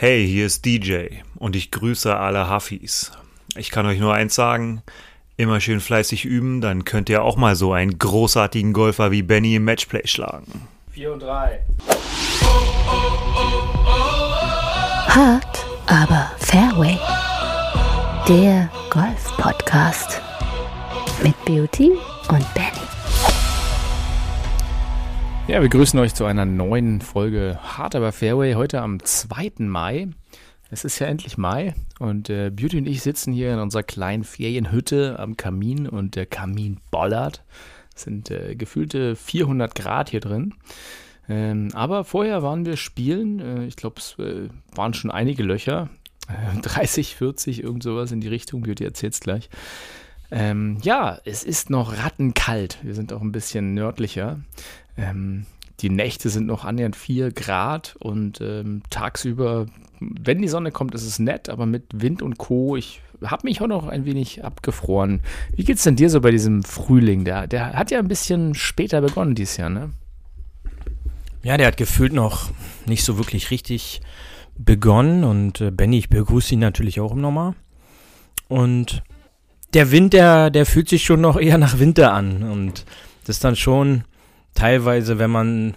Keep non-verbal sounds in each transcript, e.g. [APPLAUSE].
Hey, hier ist DJ und ich grüße alle Huffis. Ich kann euch nur eins sagen, immer schön fleißig üben, dann könnt ihr auch mal so einen großartigen Golfer wie Benny im Matchplay schlagen. 4 und 3. Hart, aber Fairway. Der Golf-Podcast mit Beauty und Benny. Ja, wir grüßen euch zu einer neuen Folge Hard aber Fairway heute am 2. Mai. Es ist ja endlich Mai und äh, Beauty und ich sitzen hier in unserer kleinen Ferienhütte am Kamin und der Kamin bollert. Es sind äh, gefühlte 400 Grad hier drin. Ähm, aber vorher waren wir spielen. Äh, ich glaube, es äh, waren schon einige Löcher. [LAUGHS] 30, 40, irgend sowas in die Richtung. Beauty erzählt es gleich. Ähm, ja, es ist noch rattenkalt. Wir sind auch ein bisschen nördlicher. Ähm, die Nächte sind noch annähernd 4 Grad und ähm, tagsüber, wenn die Sonne kommt, ist es nett, aber mit Wind und Co. Ich habe mich auch noch ein wenig abgefroren. Wie geht's denn dir so bei diesem Frühling? Der, der hat ja ein bisschen später begonnen dieses Jahr, ne? Ja, der hat gefühlt noch nicht so wirklich richtig begonnen und äh, Benny, ich begrüße ihn natürlich auch Nummer. Und der Wind, der, der fühlt sich schon noch eher nach Winter an und das ist dann schon teilweise, wenn man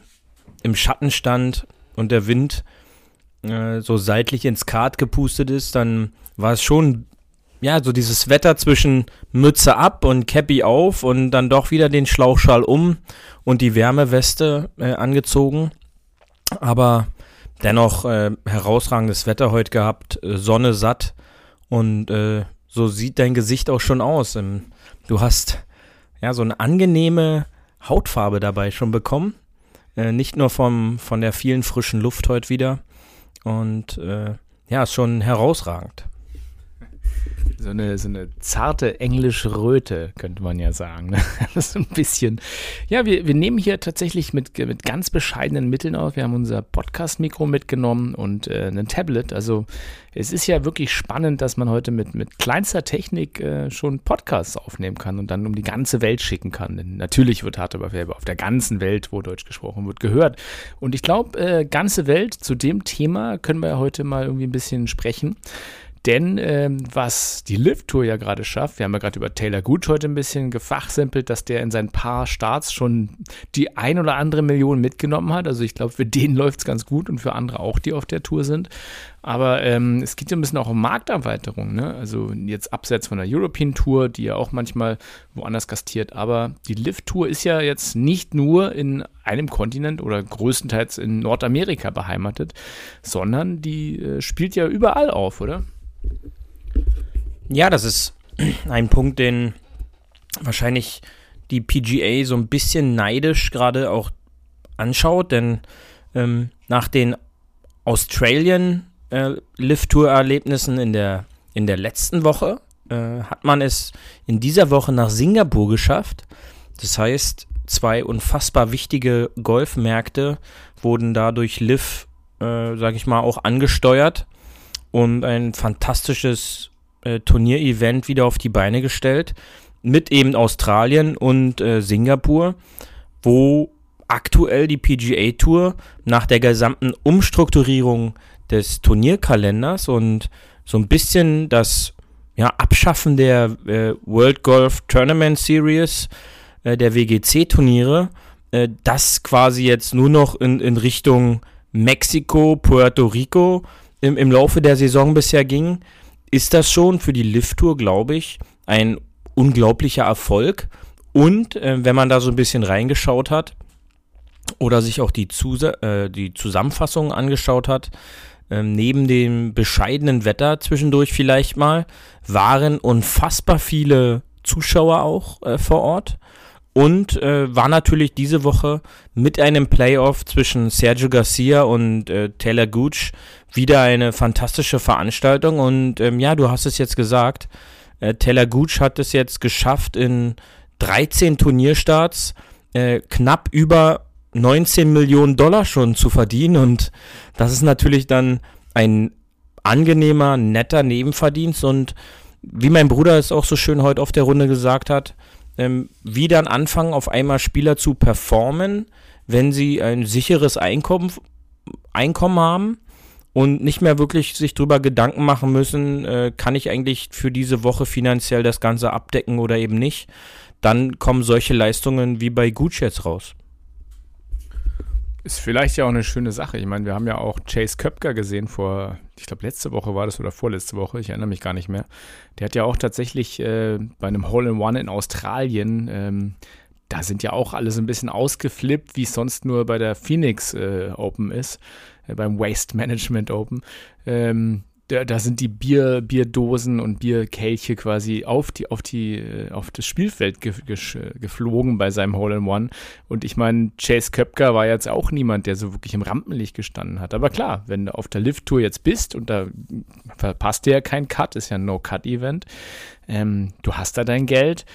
im Schatten stand und der Wind äh, so seitlich ins Kart gepustet ist, dann war es schon, ja, so dieses Wetter zwischen Mütze ab und Cappy auf und dann doch wieder den Schlauchschal um und die Wärmeweste äh, angezogen. Aber dennoch äh, herausragendes Wetter heute gehabt, äh, Sonne satt und äh, so sieht dein Gesicht auch schon aus. Ähm, du hast ja so eine angenehme Hautfarbe dabei schon bekommen. Äh, nicht nur vom, von der vielen frischen Luft heute wieder. Und äh, ja, ist schon herausragend. So eine, so eine zarte englische Röte, könnte man ja sagen. Ne? [LAUGHS] Das ist ein bisschen. Ja, wir, wir nehmen hier tatsächlich mit, mit ganz bescheidenen Mitteln auf. Wir haben unser Podcast-Mikro mitgenommen und äh, ein Tablet. Also es ist ja wirklich spannend, dass man heute mit, mit kleinster Technik äh, schon Podcasts aufnehmen kann und dann um die ganze Welt schicken kann. Denn natürlich wird Hard aber auf der ganzen Welt, wo Deutsch gesprochen wird, gehört. Und ich glaube, äh, ganze Welt, zu dem Thema können wir heute mal irgendwie ein bisschen sprechen. Denn ähm, was die Lift-Tour ja gerade schafft, wir haben ja gerade über Taylor Gooch heute ein bisschen gefachsimpelt, dass der in seinen paar Starts schon die ein oder andere Million mitgenommen hat. Also ich glaube, für den [LAUGHS] läuft es ganz gut und für andere auch, die auf der Tour sind. Aber ähm, es geht ja ein bisschen auch um Markterweiterung. Ne? Also jetzt abseits von der European Tour, die ja auch manchmal woanders gastiert. Aber die Lift-Tour ist ja jetzt nicht nur in einem Kontinent oder größtenteils in Nordamerika beheimatet, sondern die äh, spielt ja überall auf, oder? Ja, das ist [CLEARS THROAT] ein Punkt, den wahrscheinlich die PGA so ein bisschen neidisch gerade auch anschaut, denn ähm, nach den Australian äh, Lift Tour Erlebnissen in der, in der letzten Woche äh, hat man es in dieser Woche nach Singapur geschafft. Das heißt, zwei unfassbar wichtige Golfmärkte wurden dadurch Liv, äh, sage ich mal, auch angesteuert und ein fantastisches äh, Turnierevent wieder auf die Beine gestellt. Mit eben Australien und äh, Singapur, wo aktuell die PGA Tour nach der gesamten Umstrukturierung des Turnierkalenders und so ein bisschen das ja, Abschaffen der äh, World Golf Tournament Series, äh, der WGC-Turniere, äh, das quasi jetzt nur noch in, in Richtung Mexiko, Puerto Rico im, im Laufe der Saison bisher ging, ist das schon für die Lift-Tour, glaube ich, ein unglaublicher Erfolg. Und äh, wenn man da so ein bisschen reingeschaut hat oder sich auch die, Zus äh, die Zusammenfassung angeschaut hat, äh, neben dem bescheidenen Wetter zwischendurch vielleicht mal, waren unfassbar viele Zuschauer auch äh, vor Ort. Und äh, war natürlich diese Woche mit einem Playoff zwischen Sergio Garcia und äh, Taylor Gooch wieder eine fantastische Veranstaltung. Und ähm, ja, du hast es jetzt gesagt, äh, Taylor Gooch hat es jetzt geschafft, in 13 Turnierstarts äh, knapp über 19 Millionen Dollar schon zu verdienen. Und das ist natürlich dann ein angenehmer, netter Nebenverdienst. Und wie mein Bruder es auch so schön heute auf der Runde gesagt hat, ähm, wie dann anfangen, auf einmal Spieler zu performen, wenn sie ein sicheres Einkommen, Einkommen haben und nicht mehr wirklich sich drüber Gedanken machen müssen, äh, kann ich eigentlich für diese Woche finanziell das Ganze abdecken oder eben nicht, dann kommen solche Leistungen wie bei Gucci jetzt raus. Ist vielleicht ja auch eine schöne Sache. Ich meine, wir haben ja auch Chase Köpker gesehen vor, ich glaube, letzte Woche war das oder vorletzte Woche, ich erinnere mich gar nicht mehr. Der hat ja auch tatsächlich äh, bei einem Hole-in-One in Australien, ähm, da sind ja auch alle so ein bisschen ausgeflippt, wie es sonst nur bei der Phoenix äh, Open ist, äh, beim Waste Management Open. Ähm, da, da, sind die Bier, Bierdosen und Bierkelche quasi auf die, auf die, äh, auf das Spielfeld ge, ge, geflogen bei seinem Hole in One. Und ich meine, Chase Köpker war jetzt auch niemand, der so wirklich im Rampenlicht gestanden hat. Aber klar, wenn du auf der Lift-Tour jetzt bist und da verpasst dir ja kein Cut, ist ja ein No-Cut-Event, ähm, du hast da dein Geld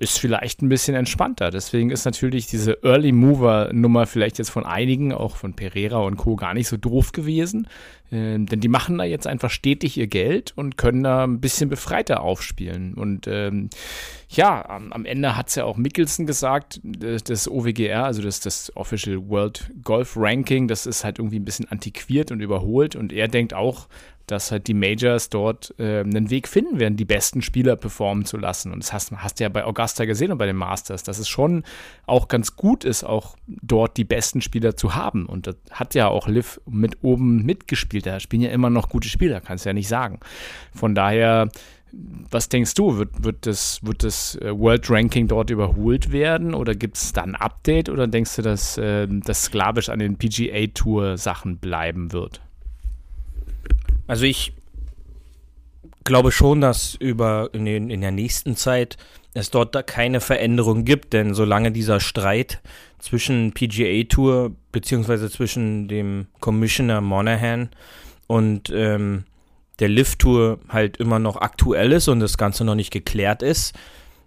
ist vielleicht ein bisschen entspannter. Deswegen ist natürlich diese Early Mover Nummer vielleicht jetzt von einigen, auch von Pereira und Co. gar nicht so doof gewesen. Ähm, denn die machen da jetzt einfach stetig ihr Geld und können da ein bisschen befreiter aufspielen. Und ähm, ja, am, am Ende hat es ja auch Mickelson gesagt, das, das OWGR, also das, das Official World Golf Ranking, das ist halt irgendwie ein bisschen antiquiert und überholt. Und er denkt auch, dass halt die Majors dort äh, einen Weg finden werden, die besten Spieler performen zu lassen. Und das hast, hast du ja bei Augusta gesehen und bei den Masters, dass es schon auch ganz gut ist, auch dort die besten Spieler zu haben. Und das hat ja auch Liv mit oben mitgespielt. Da spielen ja immer noch gute Spieler, kannst du ja nicht sagen. Von daher, was denkst du? Wird, wird das, wird das äh, World Ranking dort überholt werden oder gibt es da ein Update oder denkst du, dass äh, das sklavisch an den PGA Tour Sachen bleiben wird? Also ich glaube schon, dass über in, den, in der nächsten Zeit es dort da keine Veränderung gibt, denn solange dieser Streit zwischen PGA Tour beziehungsweise zwischen dem Commissioner Monahan und ähm, der Lift Tour halt immer noch aktuell ist und das Ganze noch nicht geklärt ist,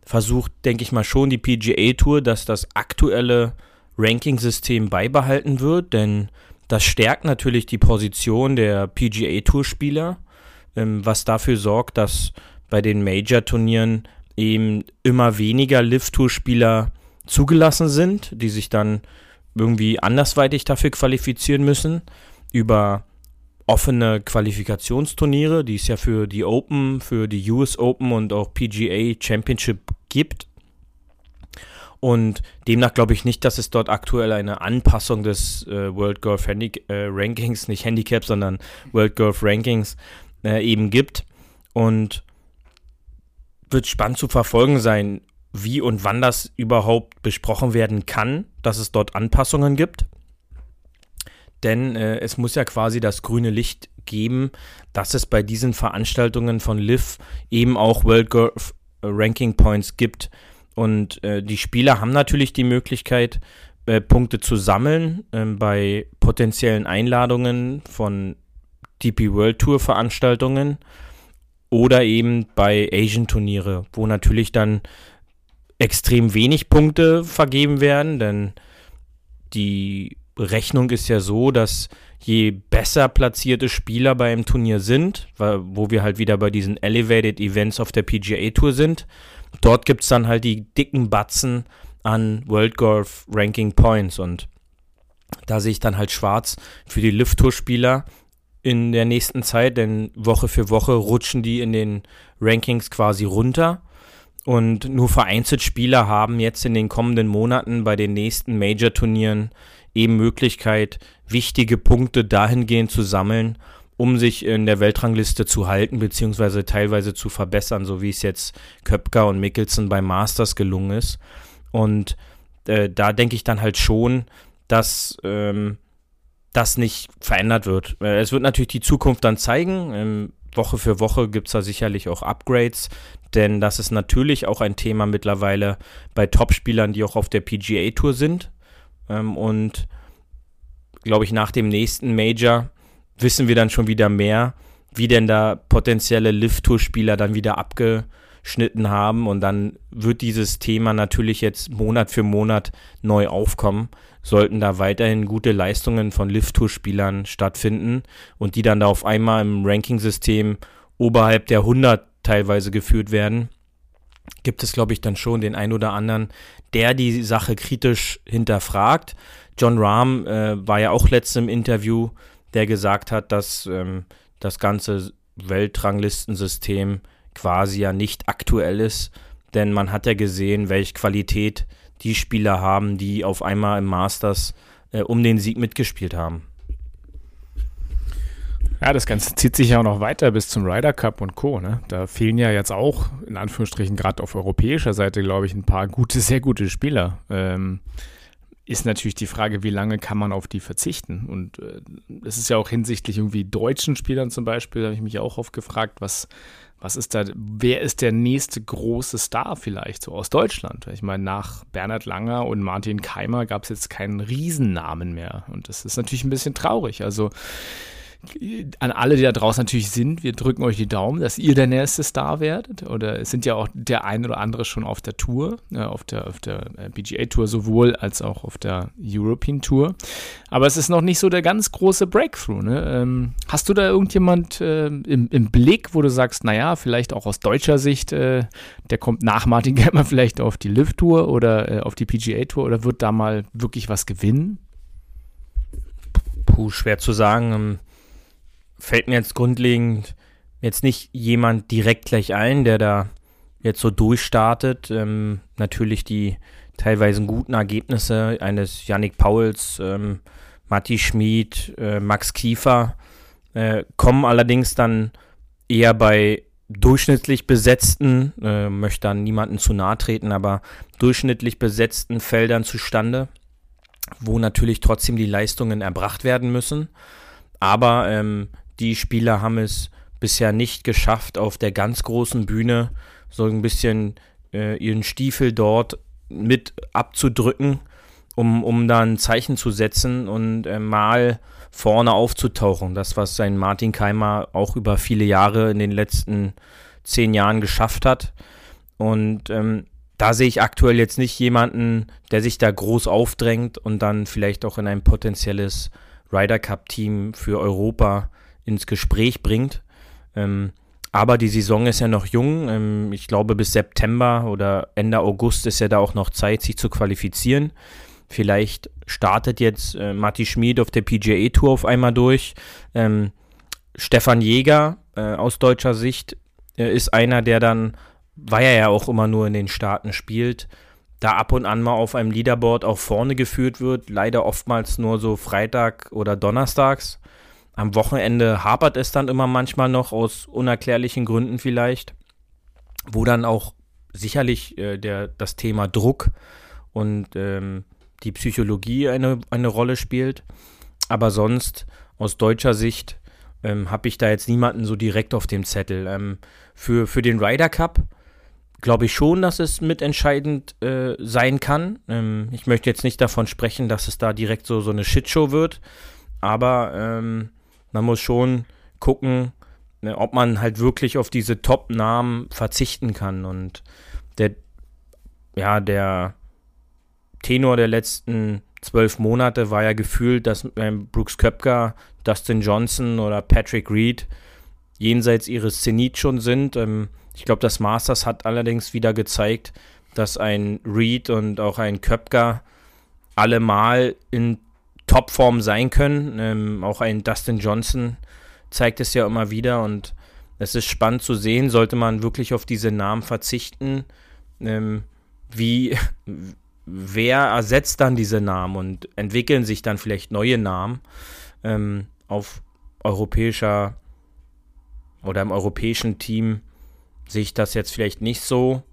versucht, denke ich mal schon die PGA Tour, dass das aktuelle Ranking-System beibehalten wird, denn das stärkt natürlich die Position der PGA Tour Spieler, ähm, was dafür sorgt, dass bei den Major-Turnieren eben immer weniger Lift-Tour-Spieler zugelassen sind, die sich dann irgendwie andersweitig dafür qualifizieren müssen, über offene Qualifikationsturniere, die es ja für die Open, für die US Open und auch PGA Championship gibt. Und demnach glaube ich nicht, dass es dort aktuell eine Anpassung des äh, World Golf Handi äh, Rankings, nicht Handicap, sondern World Golf Rankings äh, eben gibt. Und wird spannend zu verfolgen sein, wie und wann das überhaupt besprochen werden kann, dass es dort Anpassungen gibt. Denn äh, es muss ja quasi das grüne Licht geben, dass es bei diesen Veranstaltungen von LIV eben auch World Golf Ranking Points gibt und äh, die Spieler haben natürlich die Möglichkeit, äh, Punkte zu sammeln äh, bei potenziellen Einladungen von DP World Tour Veranstaltungen oder eben bei Asian Turniere, wo natürlich dann extrem wenig Punkte vergeben werden, denn die Rechnung ist ja so, dass je besser platzierte Spieler bei einem Turnier sind, wo wir halt wieder bei diesen Elevated Events auf der PGA Tour sind, dort gibt es dann halt die dicken Batzen an World Golf Ranking Points und da sehe ich dann halt schwarz für die Lift-Tour-Spieler in der nächsten Zeit, denn Woche für Woche rutschen die in den Rankings quasi runter. Und nur vereinzelt Spieler haben jetzt in den kommenden Monaten bei den nächsten Major-Turnieren eben Möglichkeit, wichtige Punkte dahingehend zu sammeln, um sich in der Weltrangliste zu halten, beziehungsweise teilweise zu verbessern, so wie es jetzt Köpker und Mickelson beim Masters gelungen ist. Und äh, da denke ich dann halt schon, dass ähm, das nicht verändert wird. Äh, es wird natürlich die Zukunft dann zeigen. Ähm, Woche für Woche gibt es da sicherlich auch Upgrades, denn das ist natürlich auch ein Thema mittlerweile bei Topspielern, die auch auf der PGA Tour sind. Ähm, und glaube ich, nach dem nächsten Major wissen wir dann schon wieder mehr, wie denn da potenzielle Lift-Tour-Spieler dann wieder abgeschnitten haben. Und dann wird dieses Thema natürlich jetzt Monat für Monat neu aufkommen. Sollten da weiterhin gute Leistungen von Lift-Tour-Spielern stattfinden und die dann da auf einmal im Ranking-System oberhalb der 100 teilweise geführt werden, gibt es, glaube ich, dann schon den ein oder anderen, der die Sache kritisch hinterfragt. John Rahm äh, war ja auch letztens im Interview der gesagt hat, dass ähm, das ganze Weltranglistensystem quasi ja nicht aktuell ist, denn man hat ja gesehen, welche Qualität die Spieler haben, die auf einmal im Masters äh, um den Sieg mitgespielt haben. Ja, das Ganze zieht sich ja auch noch weiter bis zum Ryder Cup und Co. Ne? Da fehlen ja jetzt auch, in Anführungsstrichen, gerade auf europäischer Seite, glaube ich, ein paar gute, sehr gute Spieler. Ähm, ist natürlich die Frage, wie lange kann man auf die verzichten? Und äh, das ist ja auch hinsichtlich irgendwie deutschen Spielern zum Beispiel, habe ich mich auch oft gefragt, was, was ist da, wer ist der nächste große Star vielleicht so aus Deutschland? Ich meine, nach Bernhard Langer und Martin Keimer gab es jetzt keinen Riesennamen mehr. Und das ist natürlich ein bisschen traurig. Also an alle, die da draußen natürlich sind, wir drücken euch die Daumen, dass ihr der nächste Star werdet. Oder es sind ja auch der ein oder andere schon auf der Tour, äh, auf der, auf der äh, PGA Tour sowohl als auch auf der European Tour. Aber es ist noch nicht so der ganz große Breakthrough. Ne? Ähm, hast du da irgendjemand äh, im, im, Blick, wo du sagst, naja, vielleicht auch aus deutscher Sicht, äh, der kommt nach Martin Gemmer [LAUGHS] vielleicht auf die Live Tour oder äh, auf die PGA Tour oder wird da mal wirklich was gewinnen? Puh, schwer zu sagen. Fällt mir jetzt grundlegend jetzt nicht jemand direkt gleich ein, der da jetzt so durchstartet. Ähm, natürlich die teilweise guten Ergebnisse eines Yannick Pauls, ähm, Matti Schmid, äh, Max Kiefer äh, kommen allerdings dann eher bei durchschnittlich besetzten, äh, möchte dann niemanden zu nahe treten, aber durchschnittlich besetzten Feldern zustande, wo natürlich trotzdem die Leistungen erbracht werden müssen. Aber ähm, die Spieler haben es bisher nicht geschafft, auf der ganz großen Bühne so ein bisschen äh, ihren Stiefel dort mit abzudrücken, um, um da ein Zeichen zu setzen und äh, mal vorne aufzutauchen. Das, was sein Martin Keimer auch über viele Jahre in den letzten zehn Jahren geschafft hat. Und ähm, da sehe ich aktuell jetzt nicht jemanden, der sich da groß aufdrängt und dann vielleicht auch in ein potenzielles Ryder Cup Team für Europa ins Gespräch bringt. Ähm, aber die Saison ist ja noch jung. Ähm, ich glaube, bis September oder Ende August ist ja da auch noch Zeit, sich zu qualifizieren. Vielleicht startet jetzt äh, Matti Schmid auf der PGA Tour auf einmal durch. Ähm, Stefan Jäger äh, aus deutscher Sicht äh, ist einer, der dann, weil er ja auch immer nur in den Staaten spielt, da ab und an mal auf einem Leaderboard auch vorne geführt wird. Leider oftmals nur so Freitag oder Donnerstags. Am Wochenende hapert es dann immer manchmal noch aus unerklärlichen Gründen vielleicht, wo dann auch sicherlich äh, der, das Thema Druck und ähm, die Psychologie eine, eine Rolle spielt. Aber sonst aus deutscher Sicht ähm, habe ich da jetzt niemanden so direkt auf dem Zettel. Ähm, für, für den Ryder Cup glaube ich schon, dass es mitentscheidend äh, sein kann. Ähm, ich möchte jetzt nicht davon sprechen, dass es da direkt so, so eine Shitshow wird, aber ähm, man muss schon gucken, ne, ob man halt wirklich auf diese Top-Namen verzichten kann. Und der, ja, der Tenor der letzten zwölf Monate war ja gefühlt, dass ähm, Brooks Köpker, Dustin Johnson oder Patrick Reed jenseits ihres Zenit schon sind. Ähm, ich glaube, das Masters hat allerdings wieder gezeigt, dass ein Reed und auch ein Köpker allemal in Topform sein können. Ähm, auch ein Dustin Johnson zeigt es ja immer wieder und es ist spannend zu sehen, sollte man wirklich auf diese Namen verzichten, ähm, wie [LAUGHS] wer ersetzt dann diese Namen und entwickeln sich dann vielleicht neue Namen ähm, auf europäischer oder im europäischen Team sehe ich das jetzt vielleicht nicht so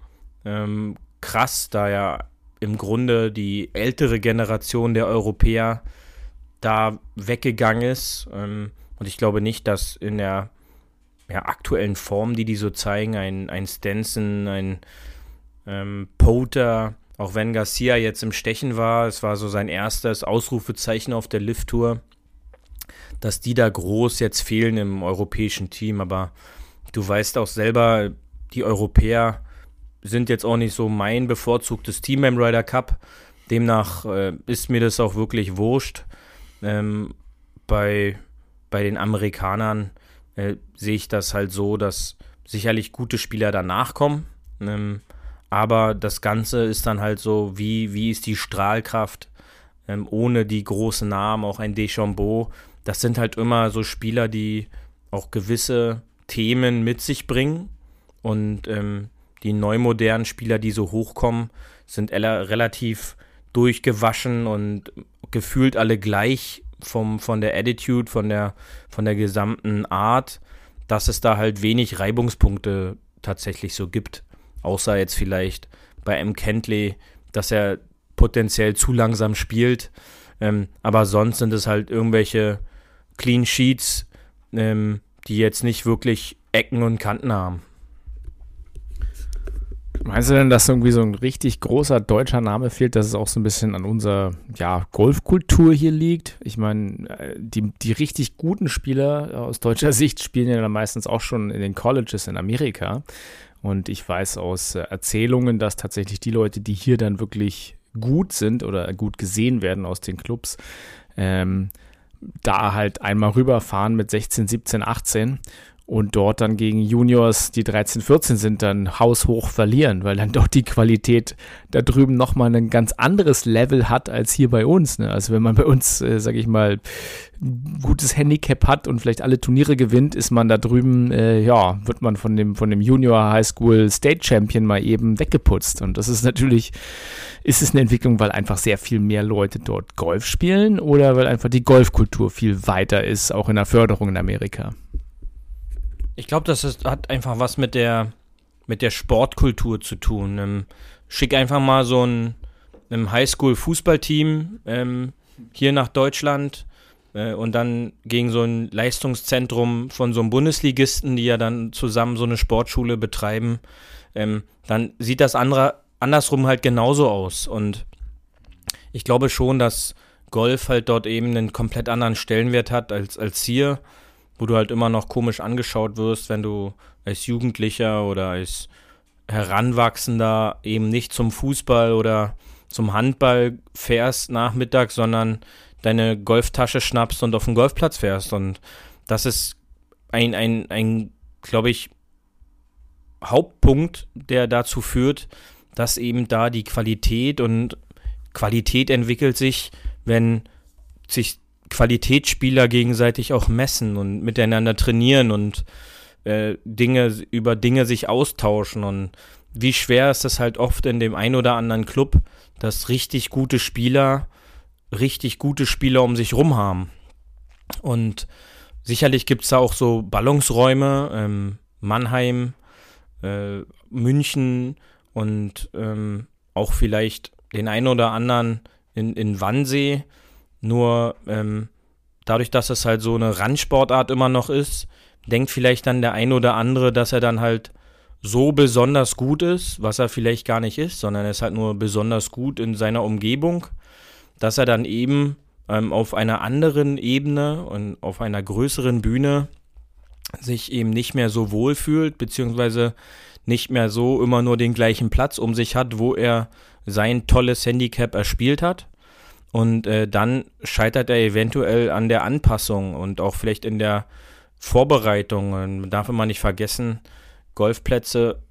ähm, krass, da ja im Grunde die ältere Generation der Europäer da weggegangen ist. Ähm, und ich glaube nicht, dass in der ja, aktuellen Form, die die so zeigen, ein, ein Stenson, ein ähm, Poter, auch wenn Garcia jetzt im Stechen war, es war so sein erstes Ausrufezeichen auf der Lift-Tour, dass die da groß jetzt fehlen im europäischen Team. Aber du weißt auch selber, die Europäer sind jetzt auch nicht so mein bevorzugtes Team beim Ryder Cup. Demnach äh, ist mir das auch wirklich wurscht. Ähm, bei, bei den Amerikanern äh, sehe ich das halt so, dass sicherlich gute Spieler danach kommen. Ähm, aber das Ganze ist dann halt so, wie, wie ist die Strahlkraft ähm, ohne die großen Namen, auch ein Deschambeau, das sind halt immer so Spieler, die auch gewisse Themen mit sich bringen. Und ähm, die neumodernen Spieler, die so hochkommen, sind relativ durchgewaschen und gefühlt alle gleich vom, von der Attitude, von der, von der gesamten Art, dass es da halt wenig Reibungspunkte tatsächlich so gibt. Außer jetzt vielleicht bei M. Kentley, dass er potenziell zu langsam spielt. Ähm, aber sonst sind es halt irgendwelche Clean Sheets, ähm, die jetzt nicht wirklich Ecken und Kanten haben. Meinst du denn, dass irgendwie so ein richtig großer deutscher Name fehlt, dass es auch so ein bisschen an unserer ja, Golfkultur hier liegt? Ich meine, äh, die, die richtig guten Spieler aus deutscher [LAUGHS] Sicht spielen ja dann meistens auch schon in den Colleges in Amerika. Und ich weiß aus äh, Erzählungen, dass tatsächlich die Leute, die hier dann wirklich gut sind oder gut gesehen werden aus den Clubs, ähm, da halt einmal rüberfahren mit 16, 17, 18 und dort dann gegen Juniors, die 13, 14 sind, dann haushoch verlieren, weil dann doch die Qualität da drüben nochmal ein ganz anderes Level hat als hier bei uns. Ne? Also wenn man bei uns, äh, sage ich mal, gutes Handicap hat und vielleicht alle Turniere gewinnt, ist man da drüben, äh, ja, wird man von dem, von dem Junior High School State Champion mal eben weggeputzt. Und das ist natürlich, ist es eine Entwicklung, weil einfach sehr viel mehr Leute dort Golf spielen oder weil einfach die Golfkultur viel weiter ist, auch in der Förderung in Amerika. Ich glaube, das ist, hat einfach was mit der, mit der Sportkultur zu tun. Ähm, schick einfach mal so ein, ein Highschool-Fußballteam ähm, hier nach Deutschland äh, und dann gegen so ein Leistungszentrum von so einem Bundesligisten, die ja dann zusammen so eine Sportschule betreiben, ähm, dann sieht das andere, andersrum halt genauso aus. Und ich glaube schon, dass Golf halt dort eben einen komplett anderen Stellenwert hat als, als hier wo du halt immer noch komisch angeschaut wirst, wenn du als Jugendlicher oder als Heranwachsender eben nicht zum Fußball oder zum Handball fährst nachmittags, sondern deine Golftasche schnappst und auf den Golfplatz fährst. Und das ist ein, ein, ein glaube ich, Hauptpunkt, der dazu führt, dass eben da die Qualität und Qualität entwickelt sich, wenn sich Qualitätsspieler gegenseitig auch messen und miteinander trainieren und äh, Dinge über Dinge sich austauschen und wie schwer ist es halt oft in dem ein oder anderen Club, dass richtig gute Spieler richtig gute Spieler um sich rum haben. Und sicherlich gibt es da auch so Ballungsräume, ähm, Mannheim, äh, München und ähm, auch vielleicht den einen oder anderen in, in Wannsee, nur ähm, dadurch, dass es halt so eine Randsportart immer noch ist, denkt vielleicht dann der ein oder andere, dass er dann halt so besonders gut ist, was er vielleicht gar nicht ist, sondern er ist halt nur besonders gut in seiner Umgebung, dass er dann eben ähm, auf einer anderen Ebene und auf einer größeren Bühne sich eben nicht mehr so wohl fühlt, beziehungsweise nicht mehr so immer nur den gleichen Platz um sich hat, wo er sein tolles Handicap erspielt hat. Und äh, dann scheitert er eventuell an der Anpassung und auch vielleicht in der Vorbereitung. Man darf immer nicht vergessen, Golfplätze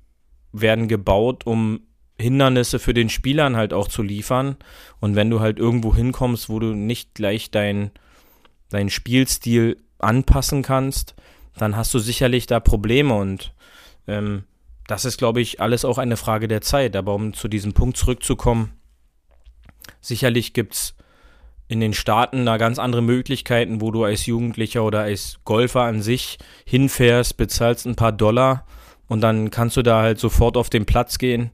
werden gebaut, um Hindernisse für den Spielern halt auch zu liefern. Und wenn du halt irgendwo hinkommst, wo du nicht gleich deinen dein Spielstil anpassen kannst, dann hast du sicherlich da Probleme. Und ähm, das ist, glaube ich, alles auch eine Frage der Zeit. Aber um zu diesem Punkt zurückzukommen, Sicherlich gibt es in den Staaten da ganz andere Möglichkeiten, wo du als Jugendlicher oder als Golfer an sich hinfährst, bezahlst ein paar Dollar und dann kannst du da halt sofort auf den Platz gehen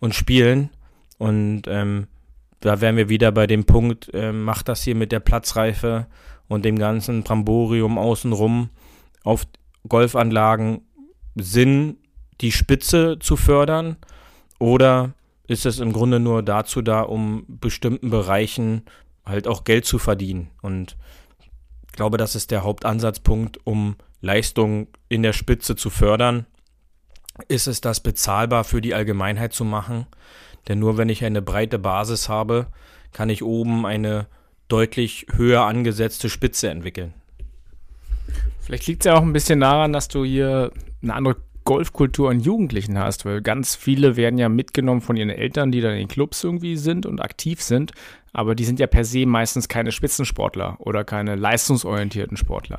und spielen. Und ähm, da wären wir wieder bei dem Punkt, äh, macht das hier mit der Platzreife und dem ganzen Bramborium außenrum auf Golfanlagen Sinn, die Spitze zu fördern? Oder ist es im Grunde nur dazu da, um bestimmten Bereichen halt auch Geld zu verdienen. Und ich glaube, das ist der Hauptansatzpunkt, um Leistung in der Spitze zu fördern. Ist es das bezahlbar für die Allgemeinheit zu machen? Denn nur wenn ich eine breite Basis habe, kann ich oben eine deutlich höher angesetzte Spitze entwickeln. Vielleicht liegt es ja auch ein bisschen daran, dass du hier eine andere Golfkultur an Jugendlichen hast, weil ganz viele werden ja mitgenommen von ihren Eltern, die dann in Clubs irgendwie sind und aktiv sind. aber die sind ja per se meistens keine Spitzensportler oder keine leistungsorientierten Sportler.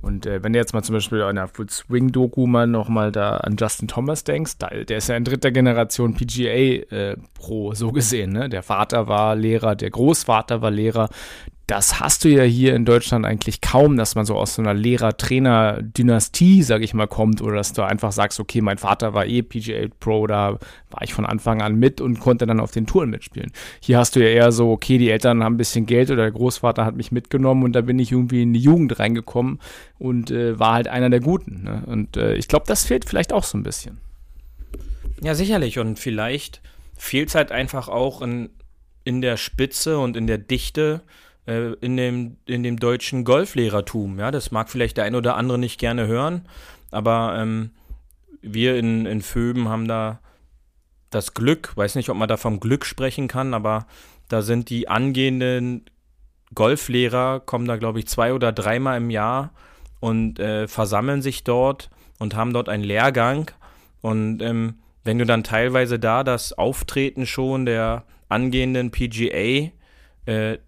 Und äh, wenn du jetzt mal zum Beispiel in der Full Swing Doku mal nochmal da an Justin Thomas denkst, da, der ist ja in dritter Generation PGA äh, Pro, so gesehen. Ne? Der Vater war Lehrer, der Großvater war Lehrer das hast du ja hier in Deutschland eigentlich kaum, dass man so aus so einer Lehrer-Trainer-Dynastie, sag ich mal, kommt oder dass du einfach sagst, okay, mein Vater war eh PGA Pro, da war ich von Anfang an mit und konnte dann auf den Touren mitspielen. Hier hast du ja eher so, okay, die Eltern haben ein bisschen Geld oder der Großvater hat mich mitgenommen und da bin ich irgendwie in die Jugend reingekommen und äh, war halt einer der Guten. Ne? Und äh, ich glaube, das fehlt vielleicht auch so ein bisschen. Ja, sicherlich. Und vielleicht fehlt es halt einfach auch in, in der Spitze und in der Dichte äh, in, dem, in dem deutschen Golflehrertum. Ja, das mag vielleicht der ein oder andere nicht gerne hören, aber ähm, wir in, in Föben haben da das Glück, weiß nicht, ob man da vom Glück sprechen kann, aber da sind die angehenden Golflehrer, kommen da, glaube ich, zwei oder dreimal im Jahr und äh, versammeln sich dort und haben dort einen Lehrgang. Und ähm, wenn du dann teilweise da das Auftreten schon der angehenden PGA äh,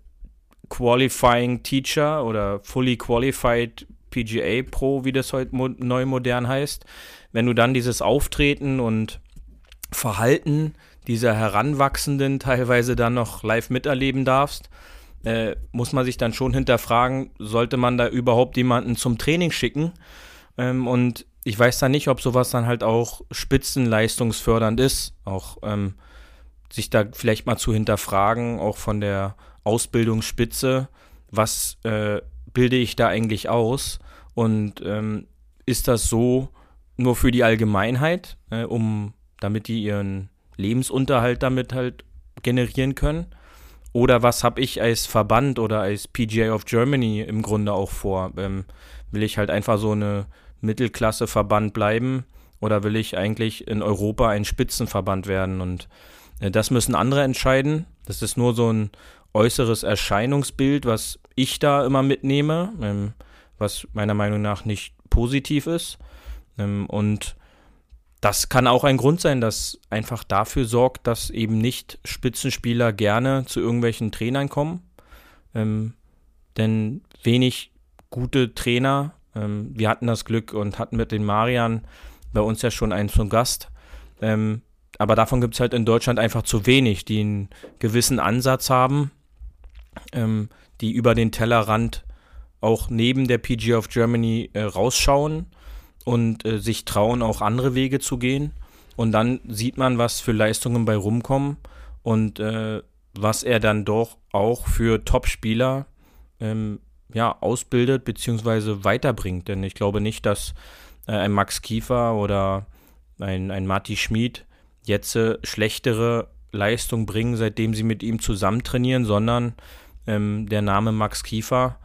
Qualifying Teacher oder Fully Qualified PGA Pro, wie das heute mo neu modern heißt, wenn du dann dieses Auftreten und Verhalten dieser Heranwachsenden teilweise dann noch live miterleben darfst, äh, muss man sich dann schon hinterfragen, sollte man da überhaupt jemanden zum Training schicken? Ähm, und ich weiß dann nicht, ob sowas dann halt auch spitzenleistungsfördernd ist, auch ähm, sich da vielleicht mal zu hinterfragen, auch von der Ausbildungsspitze, was äh, bilde ich da eigentlich aus und ähm, ist das so nur für die Allgemeinheit, äh, um damit die ihren Lebensunterhalt damit halt generieren können? Oder was habe ich als Verband oder als PGA of Germany im Grunde auch vor? Ähm, will ich halt einfach so eine Mittelklasse-Verband bleiben oder will ich eigentlich in Europa ein Spitzenverband werden? Und äh, das müssen andere entscheiden. Das ist nur so ein äußeres Erscheinungsbild, was ich da immer mitnehme, ähm, was meiner Meinung nach nicht positiv ist. Ähm, und das kann auch ein Grund sein, dass einfach dafür sorgt, dass eben nicht Spitzenspieler gerne zu irgendwelchen Trainern kommen. Ähm, denn wenig gute Trainer, ähm, wir hatten das Glück und hatten mit den Marian bei uns ja schon einen zum Gast, ähm, aber davon gibt es halt in Deutschland einfach zu wenig, die einen gewissen Ansatz haben ähm, die über den Tellerrand auch neben der PGA of Germany äh, rausschauen und äh, sich trauen, auch andere Wege zu gehen. Und dann sieht man, was für Leistungen bei rumkommen und äh, was er dann doch auch für Top-Spieler ähm, ja, ausbildet bzw. weiterbringt. Denn ich glaube nicht, dass äh, ein Max Kiefer oder ein, ein Matti Schmid jetzt äh, schlechtere Leistung bringen, seitdem sie mit ihm zusammen trainieren, sondern ähm, der Name Max Kiefer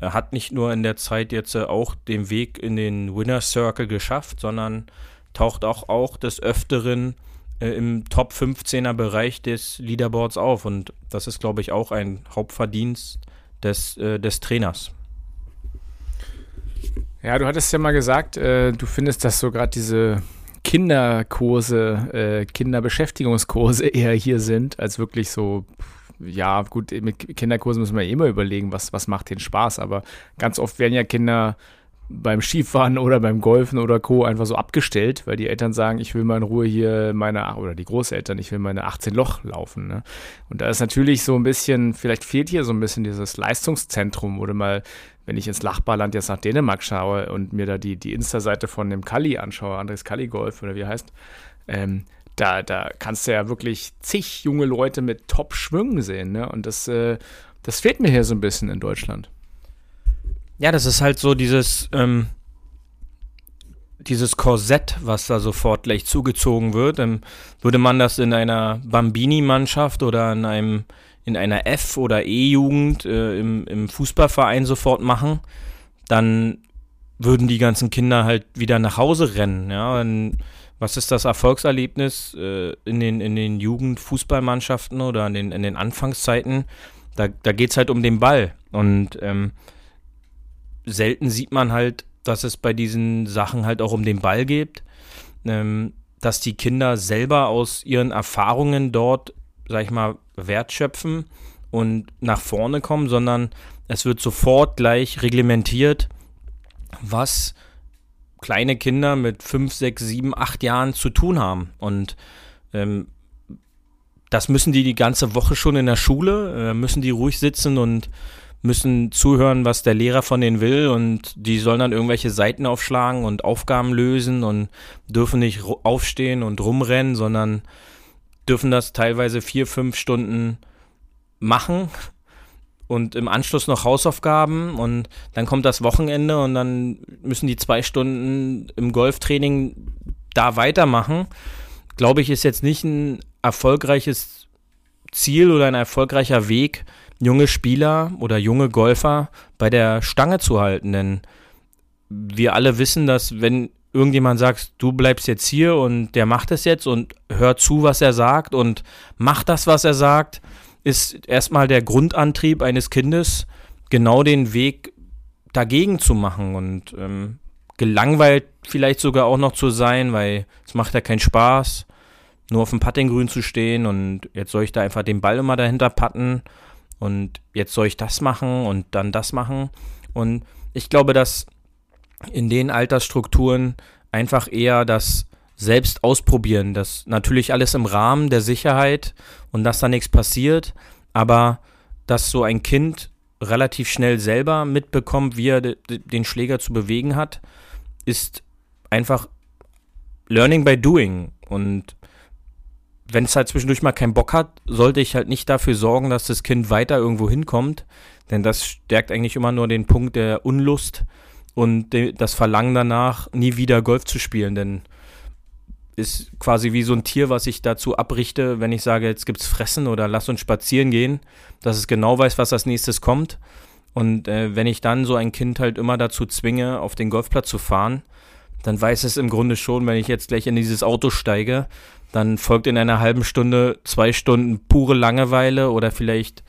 äh, hat nicht nur in der Zeit jetzt äh, auch den Weg in den Winner Circle geschafft, sondern taucht auch, auch des Öfteren äh, im Top 15er Bereich des Leaderboards auf. Und das ist, glaube ich, auch ein Hauptverdienst des, äh, des Trainers. Ja, du hattest ja mal gesagt, äh, du findest, dass so gerade diese Kinderkurse, äh, Kinderbeschäftigungskurse [LAUGHS] eher hier sind, als wirklich so ja, gut, mit Kinderkursen müssen wir immer überlegen, was, was macht den Spaß, aber ganz oft werden ja Kinder beim Skifahren oder beim Golfen oder Co. einfach so abgestellt, weil die Eltern sagen, ich will mal in Ruhe hier meine, oder die Großeltern, ich will meine 18 Loch laufen. Ne? Und da ist natürlich so ein bisschen, vielleicht fehlt hier so ein bisschen dieses Leistungszentrum oder mal, wenn ich ins Lachbarland jetzt nach Dänemark schaue und mir da die, die Insta-Seite von dem Kali anschaue, Andres Kali Golf oder wie heißt, ähm, da, da kannst du ja wirklich zig junge Leute mit Top-Schwüngen sehen. Ne? Und das, äh, das fehlt mir hier so ein bisschen in Deutschland. Ja, das ist halt so dieses, ähm, dieses Korsett, was da sofort gleich zugezogen wird. Ähm, würde man das in einer Bambini-Mannschaft oder in einem in einer F- oder E-Jugend äh, im, im Fußballverein sofort machen, dann würden die ganzen Kinder halt wieder nach Hause rennen. Ja, und was ist das Erfolgserlebnis äh, in den, in den Jugendfußballmannschaften oder in den, in den Anfangszeiten? Da, da geht es halt um den Ball. Und ähm, selten sieht man halt, dass es bei diesen Sachen halt auch um den Ball geht. Ähm, dass die Kinder selber aus ihren Erfahrungen dort, sag ich mal, wertschöpfen und nach vorne kommen, sondern es wird sofort gleich reglementiert, was kleine Kinder mit 5, 6, 7, 8 Jahren zu tun haben. Und ähm, das müssen die die ganze Woche schon in der Schule, äh, müssen die ruhig sitzen und müssen zuhören, was der Lehrer von denen will und die sollen dann irgendwelche Seiten aufschlagen und Aufgaben lösen und dürfen nicht aufstehen und rumrennen, sondern dürfen das teilweise vier, fünf Stunden machen und im Anschluss noch Hausaufgaben und dann kommt das Wochenende und dann müssen die zwei Stunden im Golftraining da weitermachen. Glaube ich, ist jetzt nicht ein erfolgreiches Ziel oder ein erfolgreicher Weg, junge Spieler oder junge Golfer bei der Stange zu halten. Denn wir alle wissen, dass wenn irgendjemand sagt, du bleibst jetzt hier und der macht es jetzt und hört zu, was er sagt und macht das, was er sagt, ist erstmal der Grundantrieb eines Kindes, genau den Weg dagegen zu machen und ähm, gelangweilt vielleicht sogar auch noch zu sein, weil es macht ja keinen Spaß, nur auf dem Puttinggrün zu stehen und jetzt soll ich da einfach den Ball immer dahinter patten und jetzt soll ich das machen und dann das machen. Und ich glaube, dass in den Altersstrukturen einfach eher das selbst ausprobieren. Das natürlich alles im Rahmen der Sicherheit und dass da nichts passiert, aber dass so ein Kind relativ schnell selber mitbekommt, wie er den Schläger zu bewegen hat, ist einfach Learning by Doing. Und wenn es halt zwischendurch mal keinen Bock hat, sollte ich halt nicht dafür sorgen, dass das Kind weiter irgendwo hinkommt, denn das stärkt eigentlich immer nur den Punkt der Unlust und das Verlangen danach, nie wieder Golf zu spielen, denn ist quasi wie so ein Tier, was ich dazu abrichte, wenn ich sage, jetzt gibt's Fressen oder lass uns spazieren gehen, dass es genau weiß, was als nächstes kommt. Und äh, wenn ich dann so ein Kind halt immer dazu zwinge, auf den Golfplatz zu fahren, dann weiß es im Grunde schon, wenn ich jetzt gleich in dieses Auto steige, dann folgt in einer halben Stunde zwei Stunden pure Langeweile oder vielleicht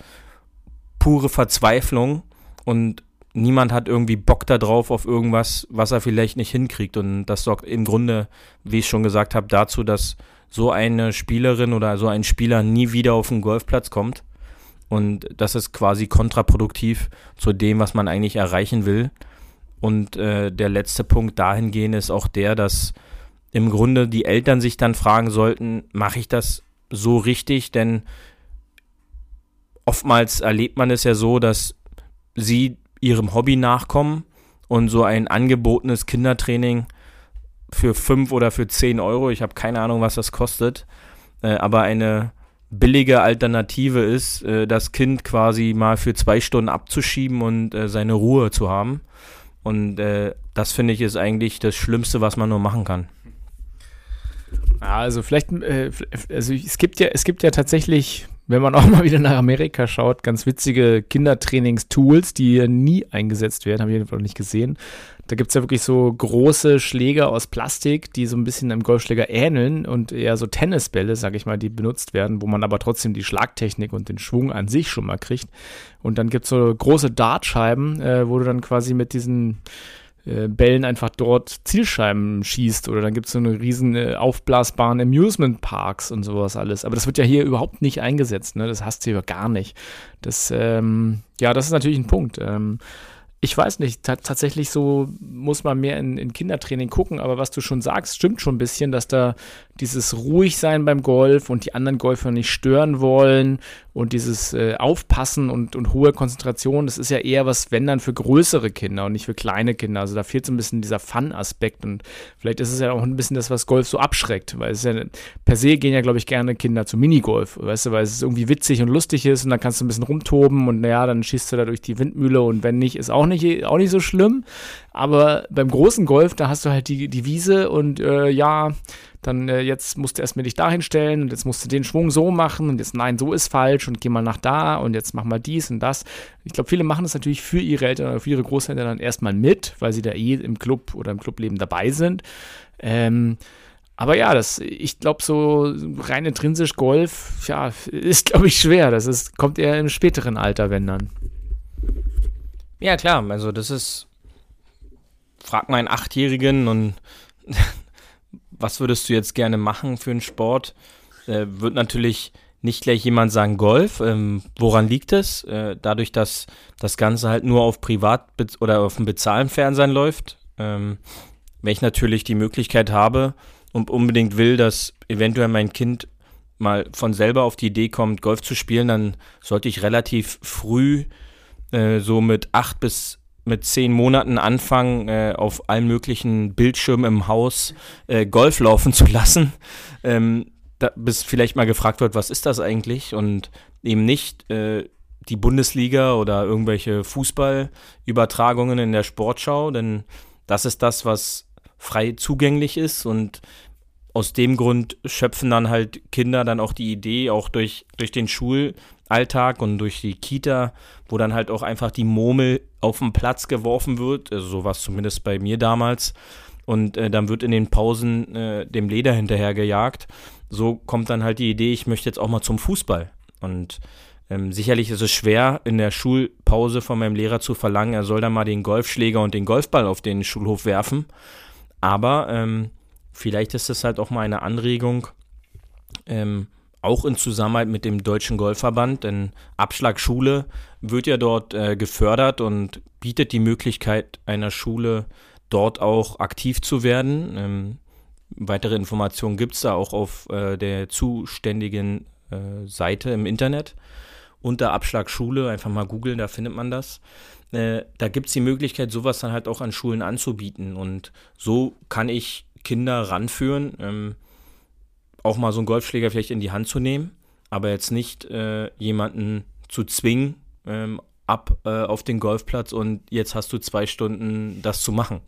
pure Verzweiflung. Und niemand hat irgendwie Bock darauf auf irgendwas, was er vielleicht nicht hinkriegt. Und das sorgt im Grunde, wie ich schon gesagt habe, dazu, dass so eine Spielerin oder so ein Spieler nie wieder auf den Golfplatz kommt. Und das ist quasi kontraproduktiv zu dem, was man eigentlich erreichen will. Und äh, der letzte Punkt dahingehend ist auch der, dass im Grunde die Eltern sich dann fragen sollten, mache ich das so richtig? Denn oftmals erlebt man es ja so, dass sie ihrem Hobby nachkommen und so ein angebotenes Kindertraining für 5 oder für 10 Euro, ich habe keine Ahnung, was das kostet, äh, aber eine billige Alternative ist, äh, das Kind quasi mal für zwei Stunden abzuschieben und äh, seine Ruhe zu haben. Und äh, das finde ich ist eigentlich das Schlimmste, was man nur machen kann. Also vielleicht, äh, also es gibt ja, es gibt ja tatsächlich wenn man auch [LAUGHS] mal wieder nach Amerika schaut, ganz witzige Kindertrainings-Tools, die nie eingesetzt werden, habe ich jedenfalls noch nicht gesehen. Da gibt es ja wirklich so große Schläger aus Plastik, die so ein bisschen einem Golfschläger ähneln und eher so Tennisbälle, sage ich mal, die benutzt werden, wo man aber trotzdem die Schlagtechnik und den Schwung an sich schon mal kriegt. Und dann gibt es so große Dartscheiben, äh, wo du dann quasi mit diesen äh, Bällen einfach dort Zielscheiben schießt oder dann gibt es so eine riesen äh, aufblasbaren Amusement Parks und sowas alles. Aber das wird ja hier überhaupt nicht eingesetzt, ne? Das hast du ja gar nicht. Das, ähm, ja, das ist natürlich ein Punkt. Ähm, ich weiß nicht, tatsächlich so muss man mehr in, in, Kindertraining gucken, aber was du schon sagst, stimmt schon ein bisschen, dass da dieses Ruhigsein beim Golf und die anderen Golfer nicht stören wollen und dieses äh, Aufpassen und, und hohe Konzentration, das ist ja eher was, wenn dann für größere Kinder und nicht für kleine Kinder. Also da fehlt so ein bisschen dieser Fun-Aspekt und vielleicht ist es ja auch ein bisschen das, was Golf so abschreckt, weil es ja per se gehen ja, glaube ich, gerne Kinder zu Minigolf, weißt du, weil es irgendwie witzig und lustig ist und dann kannst du ein bisschen rumtoben und naja, dann schießt du da durch die Windmühle und wenn nicht, ist auch nicht, auch nicht so schlimm. Aber beim großen Golf, da hast du halt die, die Wiese und äh, ja, dann äh, jetzt musst du erstmal dich dahin stellen und jetzt musst du den Schwung so machen und jetzt nein, so ist falsch und geh mal nach da und jetzt mach mal dies und das. Ich glaube, viele machen das natürlich für ihre Eltern oder für ihre Großeltern dann erstmal mit, weil sie da eh im Club oder im Clubleben dabei sind. Ähm, aber ja, das, ich glaube, so rein intrinsisch Golf, ja, ist, glaube ich, schwer. Das ist, kommt eher im späteren Alter, wenn dann. Ja, klar, also das ist, frag mal einen Achtjährigen und was würdest du jetzt gerne machen für einen Sport? Äh, wird natürlich nicht gleich jemand sagen Golf. Ähm, woran liegt es? Äh, dadurch, dass das Ganze halt nur auf Privat- oder auf dem bezahlten Fernsehen läuft. Ähm, wenn ich natürlich die Möglichkeit habe und unbedingt will, dass eventuell mein Kind mal von selber auf die Idee kommt, Golf zu spielen, dann sollte ich relativ früh, äh, so mit acht bis mit zehn Monaten anfangen, äh, auf allen möglichen Bildschirmen im Haus äh, Golf laufen zu lassen, ähm, da, bis vielleicht mal gefragt wird, was ist das eigentlich? Und eben nicht äh, die Bundesliga oder irgendwelche Fußballübertragungen in der Sportschau, denn das ist das, was frei zugänglich ist und aus dem Grund schöpfen dann halt Kinder dann auch die Idee, auch durch, durch den Schulalltag und durch die Kita, wo dann halt auch einfach die Murmel auf den Platz geworfen wird, also so war es zumindest bei mir damals. Und äh, dann wird in den Pausen äh, dem Leder hinterher gejagt. So kommt dann halt die Idee, ich möchte jetzt auch mal zum Fußball. Und ähm, sicherlich ist es schwer, in der Schulpause von meinem Lehrer zu verlangen, er soll dann mal den Golfschläger und den Golfball auf den Schulhof werfen. Aber ähm, vielleicht ist es halt auch mal eine Anregung, ähm, auch in Zusammenarbeit mit dem Deutschen Golfverband, denn Abschlagschule wird ja dort äh, gefördert und bietet die Möglichkeit einer Schule dort auch aktiv zu werden. Ähm, weitere Informationen gibt es da auch auf äh, der zuständigen äh, Seite im Internet. Unter Abschlagschule, einfach mal googeln, da findet man das. Äh, da gibt es die Möglichkeit, sowas dann halt auch an Schulen anzubieten. Und so kann ich Kinder ranführen, ähm, auch mal so einen Golfschläger vielleicht in die Hand zu nehmen, aber jetzt nicht äh, jemanden zu zwingen, ähm, ab äh, auf den Golfplatz und jetzt hast du zwei Stunden das zu machen.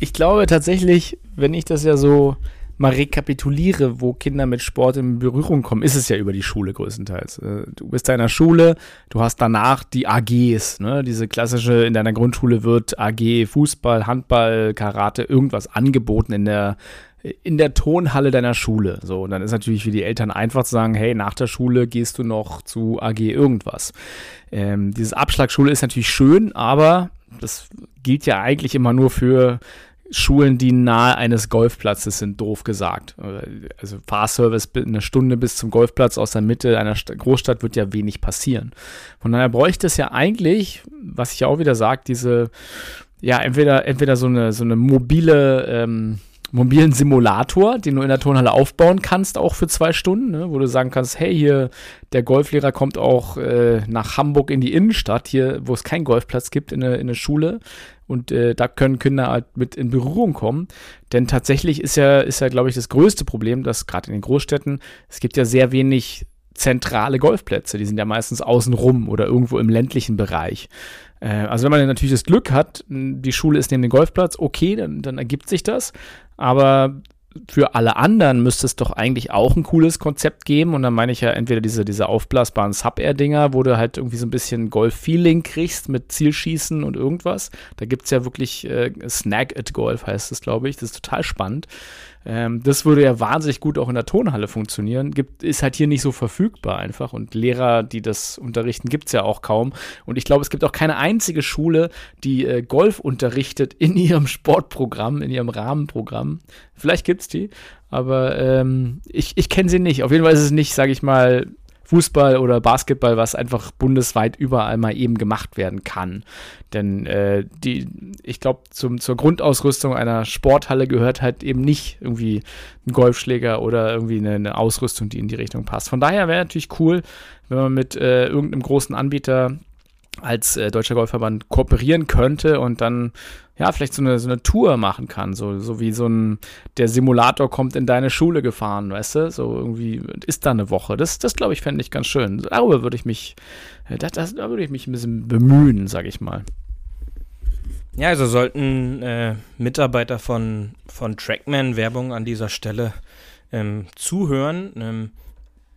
Ich glaube tatsächlich, wenn ich das ja so mal rekapituliere, wo Kinder mit Sport in Berührung kommen, ist es ja über die Schule größtenteils. Äh, du bist in einer Schule, du hast danach die AGs, ne? diese klassische, in deiner Grundschule wird AG Fußball, Handball, Karate, irgendwas angeboten in der in der Tonhalle deiner Schule. So, und dann ist natürlich für die Eltern einfach zu sagen, hey, nach der Schule gehst du noch zu AG irgendwas. Ähm, dieses Abschlagschule ist natürlich schön, aber das gilt ja eigentlich immer nur für Schulen, die nahe eines Golfplatzes sind, doof gesagt. Also Fahrservice eine Stunde bis zum Golfplatz aus der Mitte einer Großstadt wird ja wenig passieren. Von daher bräuchte es ja eigentlich, was ich auch wieder sage, diese, ja, entweder, entweder so eine, so eine mobile, ähm, mobilen Simulator, den du in der Turnhalle aufbauen kannst, auch für zwei Stunden, ne, wo du sagen kannst, hey, hier, der Golflehrer kommt auch äh, nach Hamburg in die Innenstadt, hier, wo es keinen Golfplatz gibt, in eine, in Schule. Und äh, da können Kinder halt mit in Berührung kommen. Denn tatsächlich ist ja, ist ja, glaube ich, das größte Problem, dass gerade in den Großstädten, es gibt ja sehr wenig zentrale Golfplätze. Die sind ja meistens außenrum oder irgendwo im ländlichen Bereich. Äh, also wenn man natürlich das Glück hat, die Schule ist neben dem Golfplatz, okay, dann, dann ergibt sich das. Aber für alle anderen müsste es doch eigentlich auch ein cooles Konzept geben. Und dann meine ich ja entweder diese, diese aufblasbaren Sub-Air-Dinger, wo du halt irgendwie so ein bisschen Golf-Feeling kriegst mit Zielschießen und irgendwas. Da gibt es ja wirklich äh, Snag at Golf, heißt es, glaube ich. Das ist total spannend. Ähm, das würde ja wahnsinnig gut auch in der Tonhalle funktionieren. Gibt, ist halt hier nicht so verfügbar einfach. Und Lehrer, die das unterrichten, gibt es ja auch kaum. Und ich glaube, es gibt auch keine einzige Schule, die äh, Golf unterrichtet in [LAUGHS] ihrem Sportprogramm, in ihrem Rahmenprogramm. Vielleicht gibt es die, aber ähm, ich, ich kenne sie nicht. Auf jeden Fall ist es nicht, sage ich mal, Fußball oder Basketball, was einfach bundesweit überall mal eben gemacht werden kann. Denn äh, die, ich glaube, zur Grundausrüstung einer Sporthalle gehört halt eben nicht irgendwie ein Golfschläger oder irgendwie eine, eine Ausrüstung, die in die Richtung passt. Von daher wäre natürlich cool, wenn man mit äh, irgendeinem großen Anbieter als äh, Deutscher Golfverband kooperieren könnte und dann ja, vielleicht so eine, so eine Tour machen kann, so, so wie so ein, der Simulator kommt in deine Schule gefahren, weißt du, so irgendwie ist da eine Woche. Das, das glaube ich, fände ich ganz schön. Darüber würde ich mich, äh, das, das, da würde ich mich ein bisschen bemühen, sage ich mal. Ja, also sollten äh, Mitarbeiter von, von Trackman Werbung an dieser Stelle ähm, zuhören. Ähm,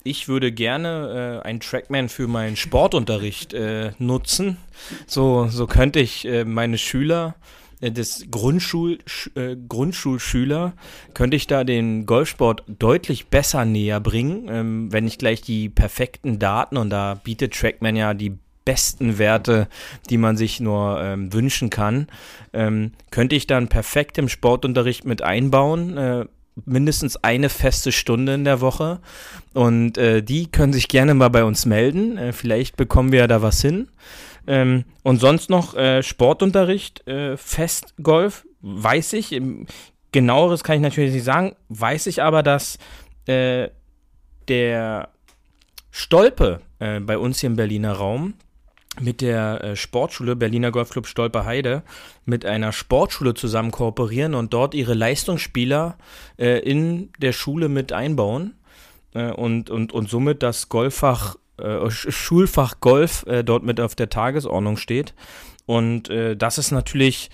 ich würde gerne äh, einen Trackman für meinen Sportunterricht äh, nutzen. So, so könnte ich äh, meine Schüler äh, des Grundschul, äh, Grundschulschüler könnte ich da den Golfsport deutlich besser näher bringen, ähm, wenn ich gleich die perfekten Daten und da bietet Trackman ja die besten Werte, die man sich nur ähm, wünschen kann, ähm, könnte ich dann perfekt im Sportunterricht mit einbauen. Äh, mindestens eine feste Stunde in der Woche. Und äh, die können sich gerne mal bei uns melden. Äh, vielleicht bekommen wir da was hin. Ähm, und sonst noch äh, Sportunterricht, äh, Festgolf, weiß ich. Genaueres kann ich natürlich nicht sagen. Weiß ich aber, dass äh, der Stolpe äh, bei uns hier im Berliner Raum mit der äh, Sportschule Berliner Golfclub Stolpe Heide mit einer Sportschule zusammen kooperieren und dort ihre Leistungsspieler äh, in der Schule mit einbauen äh, und, und, und somit das Golffach, äh, Schulfach Golf äh, dort mit auf der Tagesordnung steht. Und äh, das ist natürlich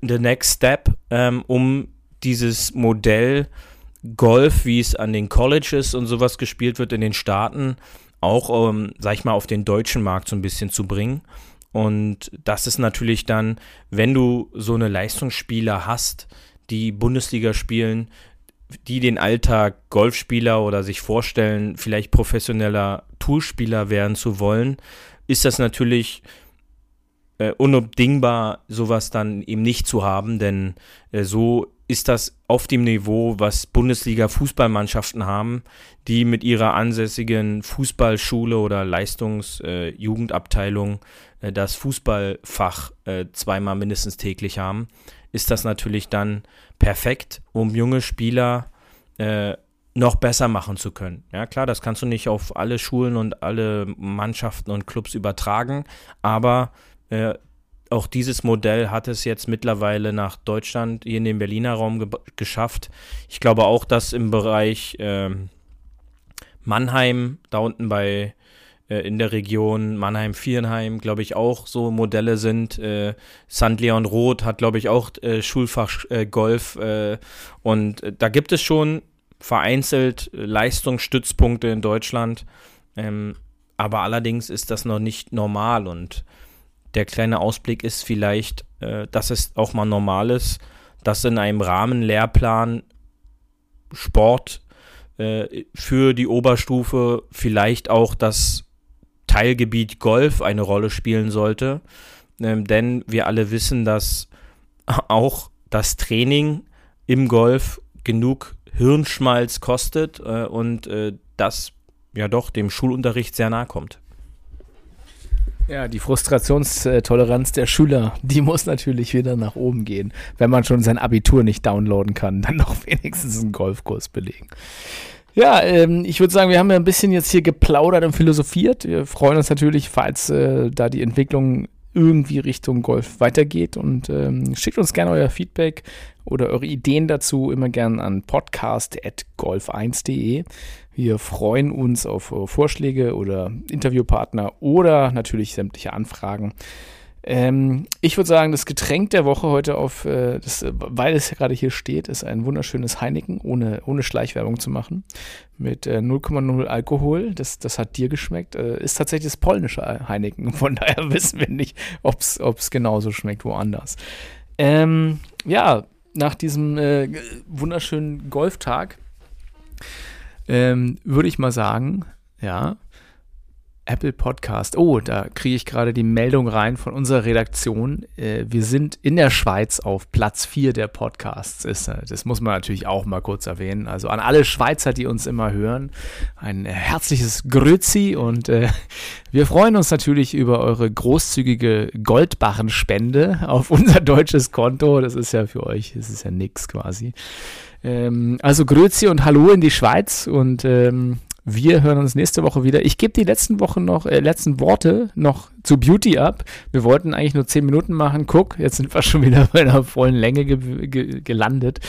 the next step, ähm, um dieses Modell Golf, wie es an den Colleges und sowas gespielt wird in den Staaten, auch, ähm, sag ich mal, auf den deutschen Markt so ein bisschen zu bringen. Und das ist natürlich dann, wenn du so eine Leistungsspieler hast, die Bundesliga spielen, die den Alltag Golfspieler oder sich vorstellen, vielleicht professioneller Tourspieler werden zu wollen, ist das natürlich äh, unabdingbar, sowas dann eben nicht zu haben, denn äh, so ist das auf dem Niveau, was Bundesliga-Fußballmannschaften haben, die mit ihrer ansässigen Fußballschule oder Leistungsjugendabteilung äh, äh, das Fußballfach äh, zweimal mindestens täglich haben, ist das natürlich dann perfekt, um junge Spieler äh, noch besser machen zu können. Ja, klar, das kannst du nicht auf alle Schulen und alle Mannschaften und Clubs übertragen, aber äh, auch dieses Modell hat es jetzt mittlerweile nach Deutschland, hier in den Berliner Raum ge geschafft. Ich glaube auch, dass im Bereich äh, Mannheim, da unten bei äh, in der Region Mannheim-Vierenheim, glaube ich, auch so Modelle sind. Äh, St. Leon Roth hat, glaube ich, auch äh, Schulfach äh, Golf. Äh, und äh, da gibt es schon vereinzelt Leistungsstützpunkte in Deutschland. Ähm, aber allerdings ist das noch nicht normal und der kleine Ausblick ist vielleicht, äh, dass es auch mal normal ist, dass in einem Rahmenlehrplan Sport äh, für die Oberstufe vielleicht auch das Teilgebiet Golf eine Rolle spielen sollte. Ähm, denn wir alle wissen, dass [LAUGHS] auch das Training im Golf genug Hirnschmalz kostet äh, und äh, das ja doch dem Schulunterricht sehr nahe kommt. Ja, die Frustrationstoleranz der Schüler, die muss natürlich wieder nach oben gehen. Wenn man schon sein Abitur nicht downloaden kann, dann [LAUGHS] noch wenigstens einen Golfkurs belegen. Ja, ähm, ich würde sagen, wir haben ja ein bisschen jetzt hier geplaudert und philosophiert. Wir freuen uns natürlich, falls äh, da die Entwicklung irgendwie Richtung Golf weitergeht und ähm, schickt uns gerne euer Feedback oder eure Ideen dazu immer gerne an podcast.golf1.de. Wir freuen uns auf Vorschläge oder Interviewpartner oder natürlich sämtliche Anfragen. Ähm, ich würde sagen, das Getränk der Woche heute auf, äh, das, weil es ja gerade hier steht, ist ein wunderschönes Heineken, ohne, ohne Schleichwerbung zu machen, mit 0,0 äh, Alkohol. Das, das hat dir geschmeckt. Äh, ist tatsächlich das polnische Heineken. [LAUGHS] Von daher wissen wir nicht, ob es genauso schmeckt woanders. Ähm, ja, nach diesem äh, wunderschönen Golftag ähm, würde ich mal sagen, ja, Apple Podcast. Oh, da kriege ich gerade die Meldung rein von unserer Redaktion. Äh, wir sind in der Schweiz auf Platz 4 der Podcasts. Äh, das muss man natürlich auch mal kurz erwähnen. Also an alle Schweizer, die uns immer hören, ein herzliches Grüezi und äh, wir freuen uns natürlich über eure großzügige Goldbarrenspende auf unser deutsches Konto. Das ist ja für euch, das ist ja nix quasi. Ähm, also Grüezi und Hallo in die Schweiz und ähm, wir hören uns nächste Woche wieder. Ich gebe die letzten Wochen noch, äh, letzten Worte noch zu Beauty ab. Wir wollten eigentlich nur 10 Minuten machen. Guck, jetzt sind wir schon wieder [LAUGHS] bei einer vollen Länge ge ge gelandet.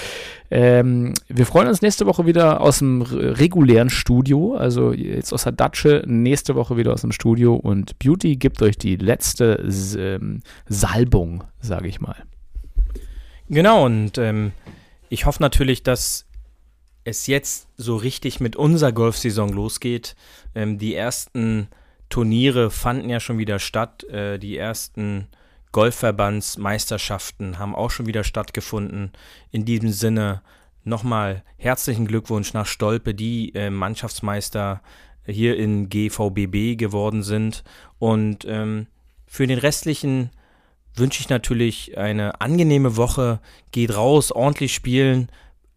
Ähm, wir freuen uns nächste Woche wieder aus dem regulären Studio, also jetzt aus der Datsche, nächste Woche wieder aus dem Studio und Beauty gibt euch die letzte ähm, Salbung, sage ich mal. Genau, und ähm, ich hoffe natürlich, dass es jetzt so richtig mit unserer Golfsaison losgeht. Ähm, die ersten Turniere fanden ja schon wieder statt. Äh, die ersten Golfverbandsmeisterschaften haben auch schon wieder stattgefunden. In diesem Sinne nochmal herzlichen Glückwunsch nach Stolpe, die äh, Mannschaftsmeister hier in GVBB geworden sind. Und ähm, für den restlichen wünsche ich natürlich eine angenehme Woche. Geht raus, ordentlich spielen,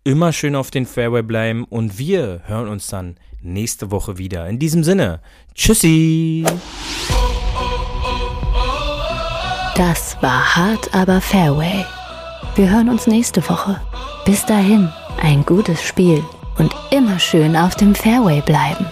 immer schön auf den Fairway bleiben und wir hören uns dann nächste Woche wieder. In diesem Sinne, tschüssi! Das war hart, aber Fairway. Wir hören uns nächste Woche. Bis dahin, ein gutes Spiel und immer schön auf dem Fairway bleiben.